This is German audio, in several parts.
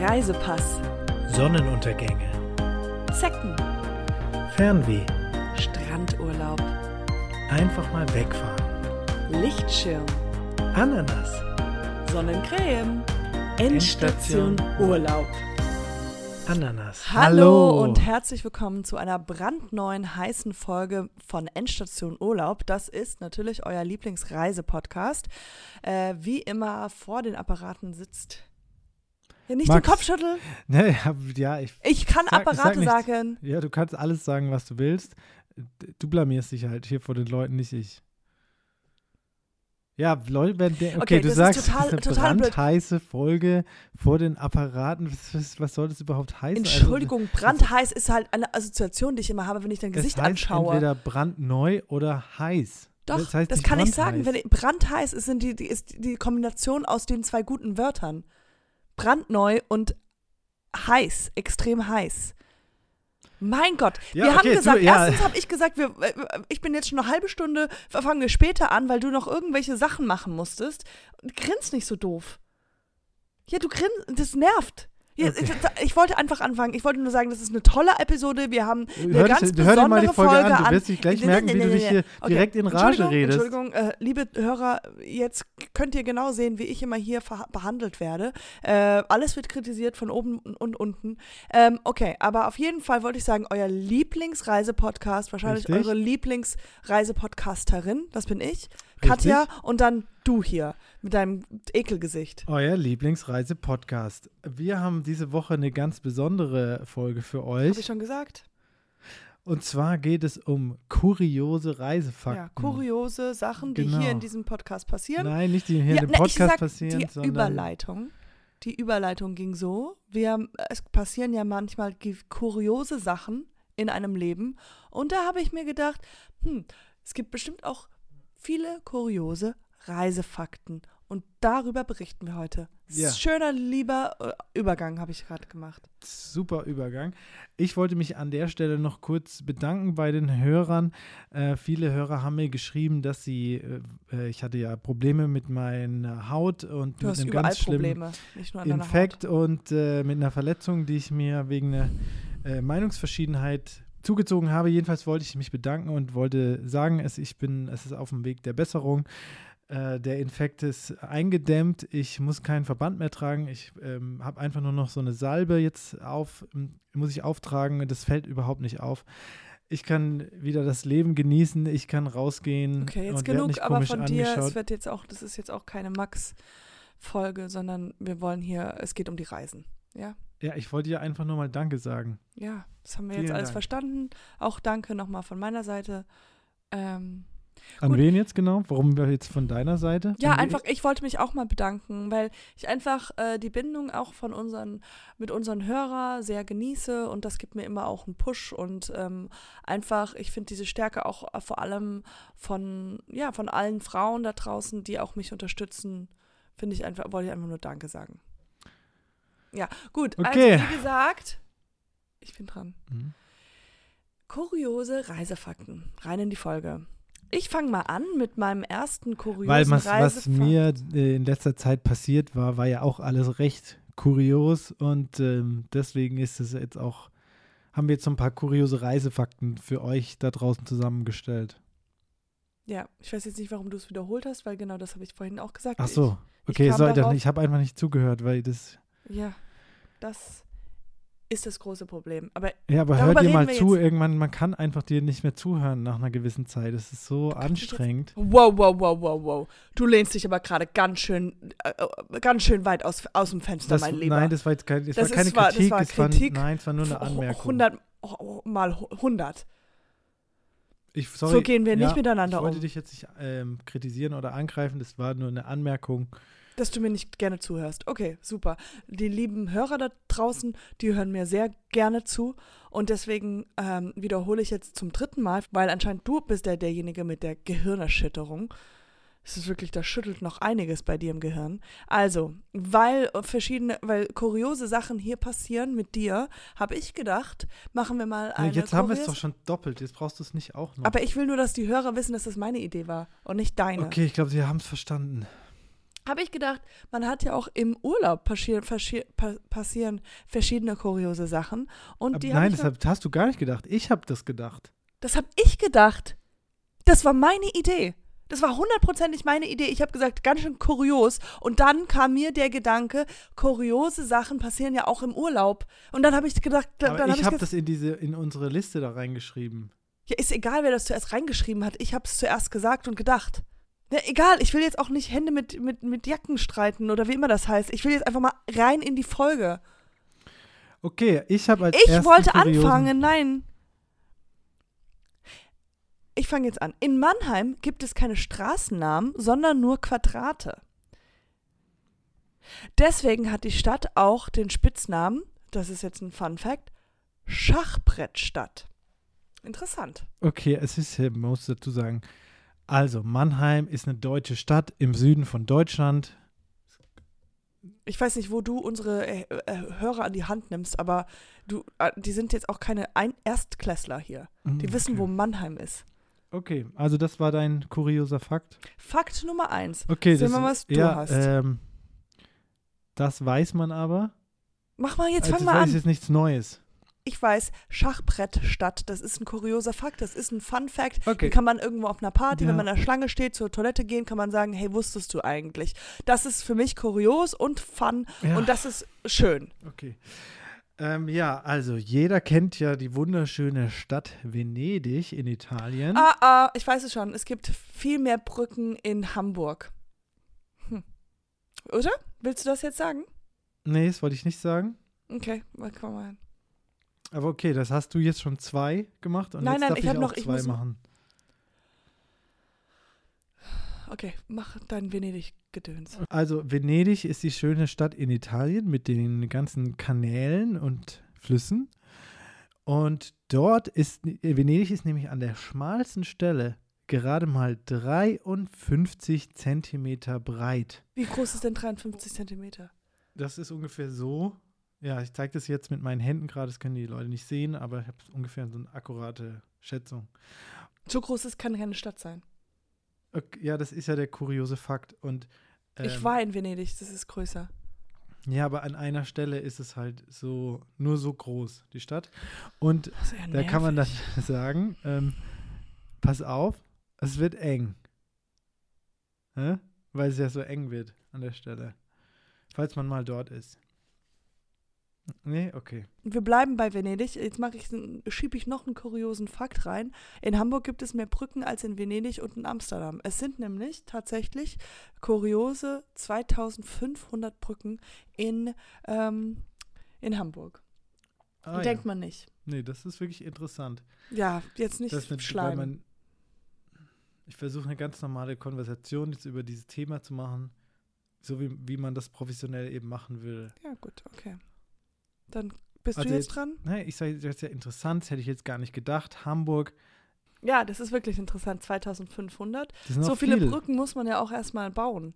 Reisepass, Sonnenuntergänge, Zecken, Fernweh, Strandurlaub, einfach mal wegfahren, Lichtschirm, Ananas, Sonnencreme, Endstation Urlaub. Ananas. Hallo, und herzlich willkommen zu einer brandneuen heißen Folge von Endstation Urlaub. Das ist natürlich euer Lieblingsreisepodcast. Äh, wie immer vor den Apparaten sitzt. Ja, nicht Max. den Kopf schütteln. Ne, ja, ich, Ich kann Sag- Apparate sag sagen. ja, du kannst alles sagen, was du willst. Du blamierst dich halt hier vor den Leuten, nicht ich. Ja, Leute werden okay, Okay, du das ist sagst, total- es ist eine blöd. brandheiße Folge vor den Apparaten. Was, was, soll das überhaupt heißen? Entschuldigung, brandheiß ist halt eine Assoziation, die ich immer habe, wenn ich dein Also, Gesicht es heißt anschaue. entweder brandneu oder heiß. Doch, das, heißt das kann ich sagen. brandheiß. Wenn brandheiß ist, sind die, die, ist die Kombination aus den zwei guten Wörtern. Brandneu und heiß, extrem heiß. Mein Gott, Ja, wir okay, haben du- gesagt, ja. erstens habe ich gesagt, wir, äh, ich bin jetzt schon eine halbe Stunde, fangen wir später an, weil du noch irgendwelche Sachen machen musstest. Grinst nicht so doof. Ja, du grinst, das nervt. Ja, Okay. ich, ich wollte einfach anfangen. Ich wollte nur sagen, das ist eine tolle Episode. Wir haben eine Hör, ganz dich, dir mal die besondere Folge, Folge an. Du wirst dich gleich Nee, merken, nee, wie du dich hier Okay, direkt in Rage Entschuldigung, redest. Entschuldigung, äh, liebe Hörer, jetzt könnt ihr genau sehen, wie ich immer hier behandelt werde. Äh, alles wird kritisiert von oben und unten. Ähm, okay, aber auf jeden Fall wollte ich sagen, euer Lieblingsreisepodcast, wahrscheinlich Richtig. eure Lieblingsreisepodcasterin, das bin ich, Katja, und dann du hier mit deinem Ekelgesicht. Euer Lieblingsreise-Podcast. Wir haben diese Woche eine ganz besondere Folge für Habe ich euch. schon gesagt? Und zwar geht es um kuriose Reisefakten. Ja, kuriose Sachen, die Genau. hier in diesem Podcast passieren. Nein, nicht die hier Ja, in dem ne, Podcast sag, passieren, die sondern Überleitung. Die Überleitung ging so: Wir, es passieren ja manchmal kuriose Sachen in einem Leben. Und da habe ich mir gedacht, hm, es gibt bestimmt auch viele kuriose Reisefakten. Und darüber berichten wir heute. Ja. Schöner, lieber äh, Übergang habe ich gerade gemacht. super Übergang. Ich wollte mich an der Stelle noch kurz bedanken bei den Hörern. Äh, viele Hörer haben mir geschrieben, dass sie, äh, äh, ich hatte ja Probleme mit meiner Haut und Du mit einem ganz schlimmen Probleme, nicht nur an deiner Infekt Haut. und äh, mit einer Verletzung, die ich mir wegen einer äh, Meinungsverschiedenheit zugezogen habe. Jedenfalls wollte ich mich bedanken und wollte sagen, es, ich bin, es ist auf dem Weg der Besserung. Äh, der Infekt ist eingedämmt. Ich muss keinen Verband mehr tragen. Ich ähm, habe einfach nur noch so eine Salbe jetzt auf, muss ich auftragen. Das fällt überhaupt nicht auf. Ich kann wieder das Leben genießen. Ich kann rausgehen. Okay, jetzt genug nicht aber von dir. angeschaut. Es wird jetzt auch, das ist jetzt auch keine Max-Folge, sondern wir wollen hier, es geht um die Reisen. Ja? Ja, ich wollte dir einfach nur mal Danke sagen. Ja, das haben wir jetzt Vielen alles Dank. verstanden. Auch danke nochmal von meiner Seite. Ähm, An Gut. wen jetzt genau? Warum wir jetzt von deiner Seite? ja, einfach, ich wollte mich auch mal bedanken, weil ich einfach äh, die Bindung auch von unseren, mit unseren Hörer sehr genieße und das gibt mir immer auch einen Push und ähm, einfach, ich finde diese Stärke auch äh, vor allem von, ja, von allen Frauen da draußen, die auch mich unterstützen, finde ich einfach, wollte ich einfach nur Danke sagen. Ja, gut, Okay. also wie gesagt, ich bin dran. Mhm. Kuriose Reisefakten. Rein in die Folge. Ich fange mal an mit meinem ersten kuriosen Weil was, was mir äh, in letzter Zeit passiert war, war ja auch alles recht kurios und ähm, deswegen ist es jetzt auch, haben wir jetzt so ein paar kuriose Reisefakten für euch da draußen zusammengestellt. Ja, ich weiß jetzt nicht, warum du es wiederholt hast, weil genau das habe ich vorhin auch gesagt. Ach so, ich okay, kam so, dann, darauf- ich habe einfach nicht zugehört, weil das, Ich, ja, das ist das große Problem. Aber ja, aber hört dir mal zu, jetzt. irgendwann, man kann einfach dir nicht mehr zuhören nach einer gewissen Zeit. Das ist so anstrengend. wow, wow, wow, wow, wow. Du lehnst dich aber gerade ganz schön, äh, ganz schön weit aus, aus dem Fenster, Das, mein Lieber. nein, das war jetzt kein, das Das war keine ist- war- das Kritik, war es war, Kritik nein, es war nur eine Anmerkung. 100 oh, mal 100. Ich, sorry, so gehen wir nicht ja, miteinander Ich wollte um. dich jetzt nicht ähm, kritisieren oder angreifen, das war nur eine Anmerkung. Dass du mir nicht gerne zuhörst. Okay, super. Die lieben Hörer da draußen, die hören mir sehr gerne zu. Und deswegen ähm, wiederhole ich jetzt zum dritten Mal, weil anscheinend du bist der, derjenige mit der Gehirnerschütterung. Es ist wirklich, da schüttelt noch einiges bei dir im Gehirn. Also, weil verschiedene, weil kuriose Sachen hier passieren mit dir, habe ich gedacht, machen wir mal Ja, eine jetzt haben wir es doch schon doppelt, jetzt brauchst du es nicht auch noch. Aber ich will nur, dass die Hörer wissen, dass das meine Idee war und nicht deine. okay, ich glaube, sie haben es verstanden. Habe ich gedacht, man hat ja auch im Urlaub passi passi pa passieren verschiedene kuriose Sachen. Und die nein, das hab, hast du gar nicht gedacht. Ich habe das gedacht. Das habe ich gedacht. Das war meine Idee. Das war hundertprozentig meine Idee. Ich habe gesagt, ganz schön kurios. Und dann kam mir der Gedanke, kuriose Sachen passieren ja auch im Urlaub. Und dann habe ich gedacht, dann, Aber dann ich habe das in diese in unsere Liste da reingeschrieben. ja, ist egal, wer das zuerst reingeschrieben hat. Ich habe es zuerst gesagt und gedacht. Ja, egal, ich will jetzt auch nicht Hände mit, mit, mit Jacken streiten oder wie immer das heißt. Ich will jetzt einfach mal rein in die Folge. Okay, ich habe als Ich wollte kuriosen- anfangen, nein. Ich fange jetzt an. In Mannheim gibt es keine Straßennamen, sondern nur Quadrate. Deswegen hat die Stadt auch den Spitznamen, das ist jetzt ein Fun Fact, Schachbrettstadt. Interessant. Okay, es ist, man muss dazu sagen, also Mannheim ist eine deutsche Stadt im Süden von Deutschland. Ich weiß nicht, wo du unsere äh, äh, Hörer an die Hand nimmst, aber du, äh, die sind jetzt auch keine Ein Erstklässler hier. Die Hm, wissen, okay. wo Mannheim ist. Okay, also das war dein kurioser Fakt. Fakt Nummer eins. Okay, Sehen das wir mal, was du ja, hast. Ähm, das weiß man aber. Mach mal, jetzt also fang das mal ist an. jetzt nichts Neues. Ich weiß, Schachbrettstadt, das ist ein kurioser Fakt, das ist ein Fun Fact. Okay. Den kann man irgendwo auf einer Party, Ja. wenn man in der Schlange steht, zur Toilette gehen, kann man sagen, hey, wusstest du eigentlich? Das ist für mich kurios und fun Ja. und das ist schön. Okay. Ähm, ja, also jeder kennt ja die wunderschöne Stadt Venedig in Italien. Ah, ah, ich weiß es schon, es gibt viel mehr Brücken in Hamburg. Hm. Oder? Willst du das jetzt sagen? Nee, das wollte ich nicht sagen. Okay, mal komm mal hin. Aber okay, das hast du jetzt schon zwei gemacht und Nein, jetzt nein, darf ich ich, auch noch- ich zwei muss- machen. Okay, mach dein Venedig-Gedöns. Also Venedig ist die schöne Stadt in Italien mit den ganzen Kanälen und Flüssen. Und dort ist, Venedig ist nämlich an der schmalsten Stelle gerade mal 53 Zentimeter breit. Wie groß ist denn 53 Zentimeter? Das ist ungefähr so. Ja, ich zeige das jetzt mit meinen Händen gerade, das können die Leute nicht sehen, aber ich habe ungefähr so eine akkurate Schätzung. So groß ist, kann keine Stadt sein. Okay, ja, das ist ja der kuriose Fakt. Und Ich ähm, war in Venedig, das ist größer. Ja, aber an einer Stelle ist es halt so, nur so groß, die Stadt. Und ja da kann man dann sagen, ähm, pass auf, es wird eng. Hä? Weil es ja so eng wird an der Stelle. Falls man mal dort ist. Nee, okay. Wir bleiben bei Venedig. Jetzt mache ich, schiebe ich noch einen kuriosen Fakt rein. In Hamburg gibt es mehr Brücken als in Venedig und in Amsterdam. Es sind nämlich tatsächlich kuriose 2500 Brücken in, ähm, in Hamburg. Ah, Denkt ja. man nicht. Nee, das ist wirklich interessant. Ja, jetzt nicht Das mit, schleimen. man, ich versuche eine ganz normale Konversation jetzt über dieses Thema zu machen, so wie, wie man das professionell eben machen will. Ja, gut, okay. Dann bist Also du jetzt jetzt- dran? Nee, ich sage, das ist ja interessant, das hätte ich jetzt gar nicht gedacht. Hamburg, Ja, das ist wirklich interessant. 2500. das sind So viele viel. Brücken muss man ja auch erstmal bauen.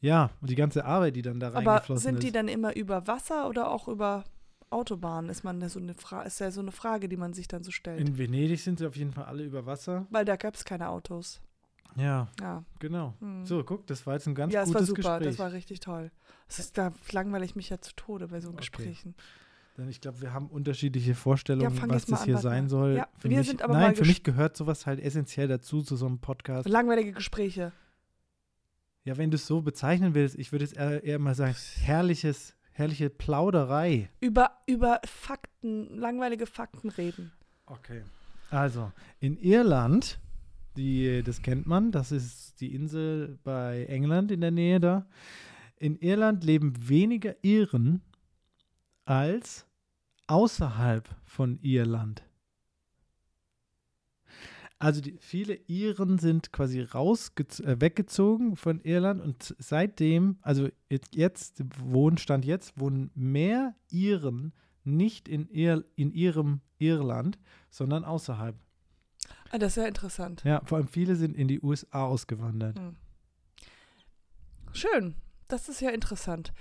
Ja, und die ganze Arbeit, die dann da Aber reingeflossen sind die ist. dann immer über Wasser oder auch über Autobahnen? Ist man so eine Fra ist ja so eine Frage, die man sich dann so stellt. In Venedig sind sie auf jeden Fall alle über Wasser. Weil da gab es keine Autos. Ja, Ja. genau. Hm. So, guck, das war jetzt ein ganz ja, es war gutes super. Gespräch. Das war richtig toll. Es ist, da langweile ich mich ja zu Tode bei so Okay. Gesprächen. Denn ich glaube, wir haben unterschiedliche Vorstellungen, Ja, was das an, hier warte sein soll. Ja, für wir mich, sind aber nein, für mich gehört sowas halt essentiell dazu, zu so einem Podcast. Langweilige Gespräche. Ja, wenn du es so bezeichnen willst, ich würde jetzt eher, eher mal sagen, herrliches, herrliche Plauderei. Über, über Fakten, langweilige Fakten reden. Okay. Also, in Irland, die, das kennt man, das ist die Insel bei England in der Nähe da. In Irland leben weniger Iren als außerhalb von Irland. Also die, viele Iren sind quasi rausgez äh, weggezogen von Irland und seitdem, also jetzt, jetzt wohnen, Stand jetzt, wohnen mehr Iren nicht in, Ir in ihrem Irland, sondern außerhalb. Ah, das ist ja interessant. Ja, vor allem viele sind in die USA ausgewandert. Hm. Schön. Das ist ja interessant.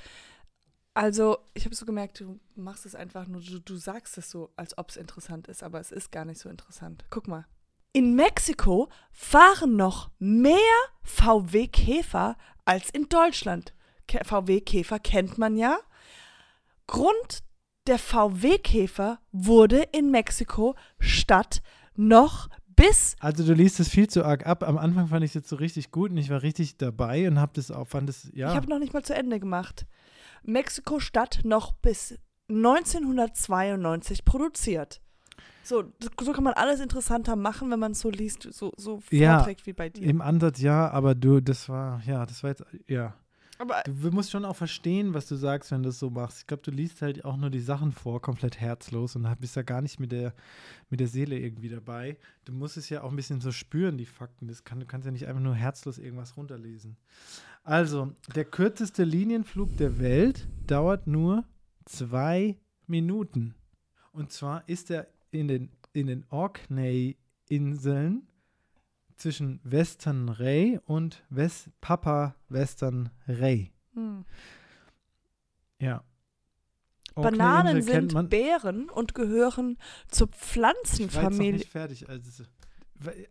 Also, ich habe so gemerkt, du machst es einfach nur, du, du sagst es so, als ob es interessant ist, aber es ist gar nicht so interessant. Guck mal. In Mexiko fahren noch mehr VW Käfer als in Deutschland. Ke- VW Käfer kennt man ja. Grund der VW Käfer wurde in Mexiko Stadt noch bis Also du liest es viel zu arg ab. Am Anfang fand ich es jetzt so richtig gut und ich war richtig dabei und habe das auch, fand es, ja. Ich habe noch nicht mal zu Ende gemacht. Mexiko-Stadt noch bis 1992 produziert. So, so kann man alles interessanter machen, wenn man es so liest, so, so Ja, vorträgt wie bei dir. Im Ansatz ja, aber du, das war, ja, das war jetzt, ja. Aber Du musst schon auch verstehen, was du sagst, wenn du das so machst. Ich glaube, du liest halt auch nur die Sachen vor, komplett herzlos und bist da gar nicht mit der, mit der Seele irgendwie dabei. Du musst es ja auch ein bisschen so spüren, die Fakten. Das kann, du kannst ja nicht einfach nur herzlos irgendwas runterlesen. Also, der kürzeste Linienflug der Welt dauert nur zwei Minuten. Und zwar ist er in den, in den Orkney-Inseln zwischen Western Ray und West Papa Western Ray. hm. Ja. Bananen sind. Beeren und gehören zur Ich war Pflanzenfamilie. nicht fertig. Also,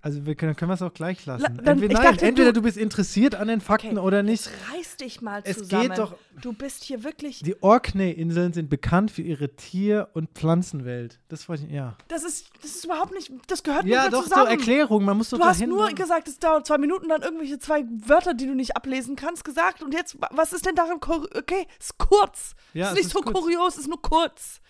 also wir können, können wir es auch gleich lassen. La- dann- entweder, nein, dachte, entweder du- du, bist interessiert an den Fakten Okay, oder nicht. Reiß dich mal Es zusammen. geht doch. Du bist hier wirklich. Die Orkney-Inseln sind bekannt für ihre Tier- und Pflanzenwelt. Das wollte ich, ja. Das ist, das ist überhaupt nicht. Das gehört Ja, nicht doch, zusammen. Erklärung. Man muss doch Du hast nur gesagt, es dauert zwei Minuten, dann irgendwelche zwei Wörter, die du nicht ablesen kannst, gesagt. Und jetzt, wa- was ist denn daran? Okay, ist kurz. Ja, ist es nicht ist so kurz. kurios, ist nur kurz.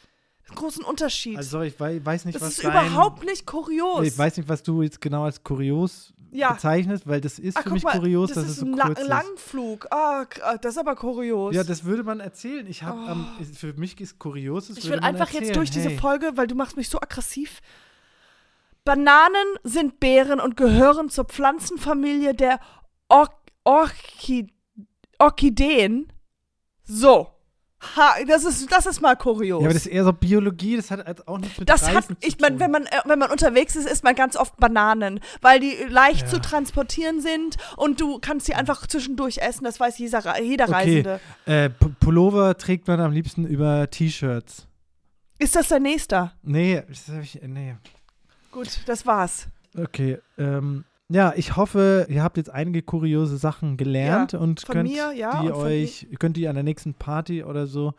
Großen Unterschied. Also, sorry, ich wei- weiß nicht, das was ist dein, überhaupt nicht kurios. Ich weiß nicht, was du jetzt genau als kurios Ja. bezeichnest, weil das ist Ah, für mich mal, kurios, das dass ist es so ein La kurz ist. Langflug. Ah, ah, das ist aber kurios. Ja, das würde man erzählen. Ich habe am für mich ist kurios, das ich will einfach erzählen. jetzt durch diese hey. Folge, weil du machst mich so aggressiv. Bananen sind Beeren und gehören zur Pflanzenfamilie der Or Orchi Orchideen. So. Ha, das ist, das ist mal kurios. Ja, aber das ist eher so Biologie, das hat halt auch nichts mit Das Reisen hat, ich meine, wenn man, äh, wenn man unterwegs ist, isst man ganz oft Bananen, weil die leicht Ja. zu transportieren sind und du kannst sie einfach zwischendurch essen, das weiß jeder, jeder Okay. Reisende. Äh, Pullover trägt man am liebsten über T-Shirts. Ist das dein nächster? Nee, das hab ich, nee. Gut, das war's. Okay, ähm, ja, ich hoffe, ihr habt jetzt einige kuriose Sachen gelernt und von könnt mir, ja, die und euch, könnt die an der nächsten Party oder so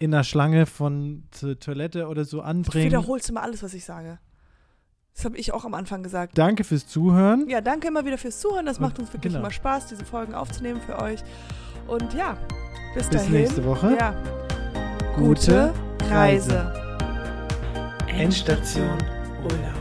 in der Schlange von zur Toilette oder so Du anbringen. wiederholst immer alles, was ich sage. Das habe ich auch am Anfang gesagt. Danke fürs Zuhören. Ja, danke immer wieder fürs Zuhören. Das macht Und- uns wirklich genau. immer Spaß, diese Folgen aufzunehmen für euch. Und ja, bis, Bis dahin. nächste Woche. Ja. Gute Reise. Endstation Urlaub.